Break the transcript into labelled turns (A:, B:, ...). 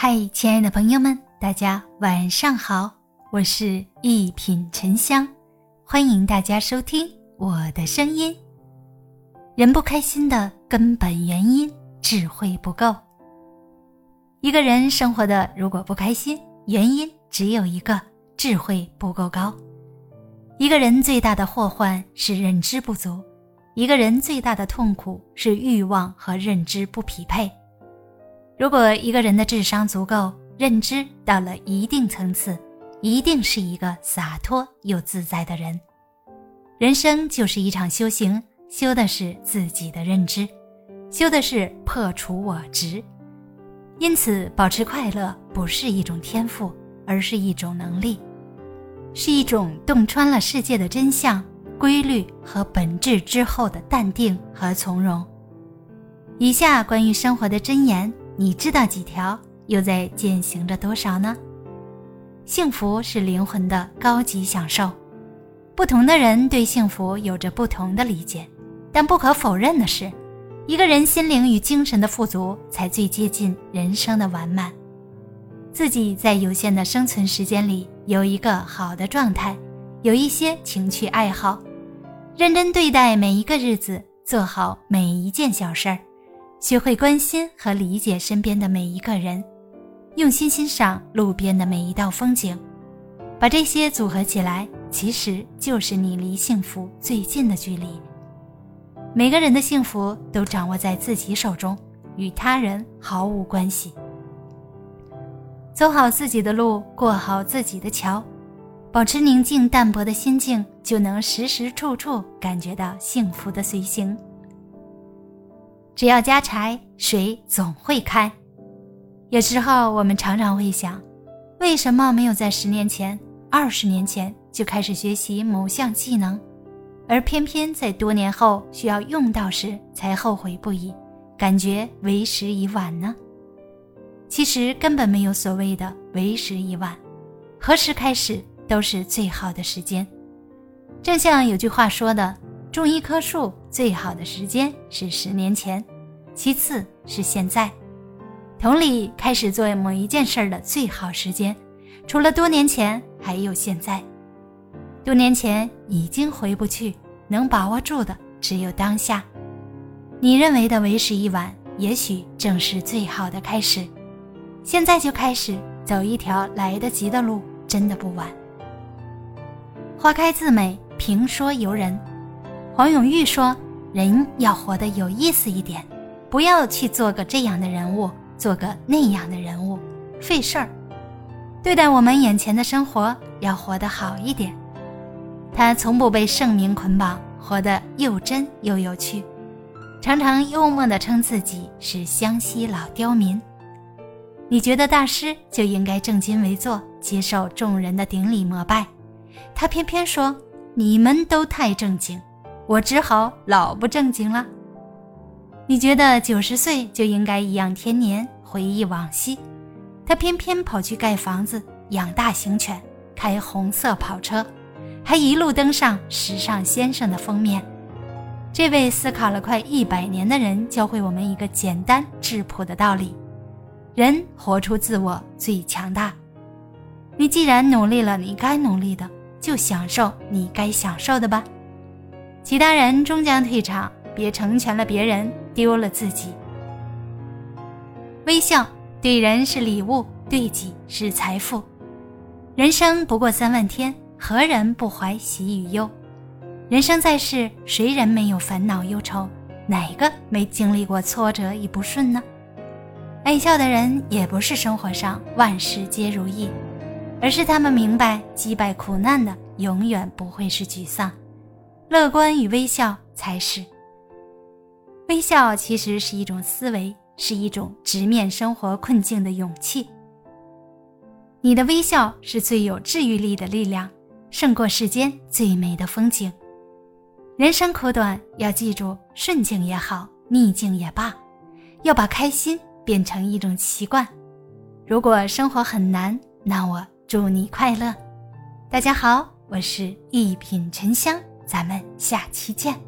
A: 嗨，亲爱的朋友们，大家晚上好，我是一品沉香，欢迎大家收听我的声音。人不开心的根本原因，智慧不够。一个人生活的如果不开心，原因只有一个，智慧不够高。一个人最大的祸患是认知不足，一个人最大的痛苦是欲望和认知不匹配。如果一个人的智商足够，认知到了一定层次，一定是一个洒脱又自在的人。人生就是一场修行，修的是自己的认知，修的是破除我执。因此，保持快乐不是一种天赋，而是一种能力，是一种洞穿了世界的真相、规律和本质之后的淡定和从容。以下关于生活的箴言。你知道几条，又在践行着多少呢？幸福是灵魂的高级享受，不同的人对幸福有着不同的理解，但不可否认的是，一个人心灵与精神的富足，才最接近人生的完满。自己在有限的生存时间里有一个好的状态，有一些情趣爱好，认真对待每一个日子，做好每一件小事儿。学会关心和理解身边的每一个人，用心欣赏路边的每一道风景，把这些组合起来，其实就是你离幸福最近的距离。每个人的幸福都掌握在自己手中，与他人毫无关系。走好自己的路，过好自己的桥，保持宁静淡泊的心境，就能时时处处感觉到幸福的随行。只要加柴，水总会开。有时候我们常常会想，为什么没有在十年前、二十年前就开始学习某项技能，而偏偏在多年后需要用到时才后悔不已，感觉为时已晚呢？其实根本没有所谓的为时已晚，何时开始都是最好的时间。正像有句话说的。种一棵树最好的时间是十年前，其次是现在。同理，开始做某一件事的最好时间，除了多年前，还有现在。多年前已经回不去，能把握住的只有当下。你认为的为时已晚，也许正是最好的开始。现在就开始走一条来得及的路，真的不晚。花开自美，评说由人。黄永玉说：“人要活得有意思一点，不要去做个这样的人物，做个那样的人物，费事儿。对待我们眼前的生活，要活得好一点。他从不被盛名捆绑，活得又真又有趣，常常幽默地称自己是湘西老刁民。你觉得大师就应该正襟危坐，接受众人的顶礼膜拜，他偏偏说你们都太正经。”我只好老不正经了。你觉得九十岁就应该颐养天年，回忆往昔，他偏偏跑去盖房子、养大型犬、开红色跑车，还一路登上《时尚先生》的封面。这位思考了快一百年的人，教会我们一个简单质朴的道理：人活出自我最强大。你既然努力了，你该努力的，就享受你该享受的吧。其他人终将退场，别成全了别人，丢了自己。微笑对人是礼物，对己是财富。人生不过三万天，何人不怀喜与忧？人生在世，谁人没有烦恼忧愁？哪个没经历过挫折与不顺呢？爱笑的人，也不是生活上万事皆如意，而是他们明白，击败苦难的永远不会是沮丧。乐观与微笑才是。微笑其实是一种思维，是一种直面生活困境的勇气。你的微笑是最有治愈力的力量，胜过世间最美的风景。人生苦短，要记住，顺境也好，逆境也罢，要把开心变成一种习惯。如果生活很难，那我祝你快乐。大家好，我是一品沉香。咱们下期见。